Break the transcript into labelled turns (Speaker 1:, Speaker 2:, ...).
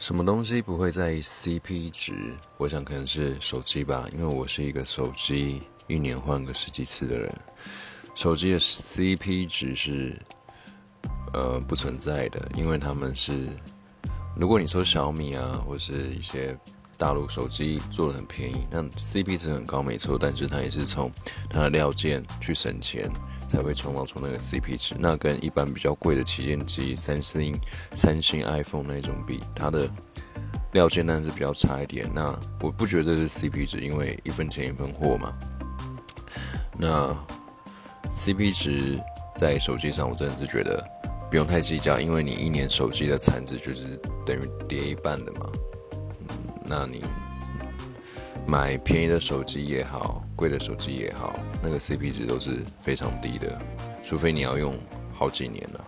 Speaker 1: 什么东西不会在意 CP 值？我想可能是手机吧，因为我是一个手机一年换个十几次的人。手机的 CP 值是呃不存在的，因为他们是，如果你说小米啊，或是一些大陆手机做的很便宜，那 CP 值很高没错，但是它也是从它的料件去省钱。才会创造出那个 CP 值，那跟一般比较贵的旗舰机，三星、三星 iPhone 那种比，它的料件当然是比较差一点。那我不觉得是 CP 值，因为一分钱一分货嘛。那 CP 值在手机上，我真的是觉得不用太计较，因为你一年手机的产值就是等于跌一半的嘛。那你。买便宜的手机也好，贵的手机也好，那个 CP 值都是非常低的，除非你要用好几年了，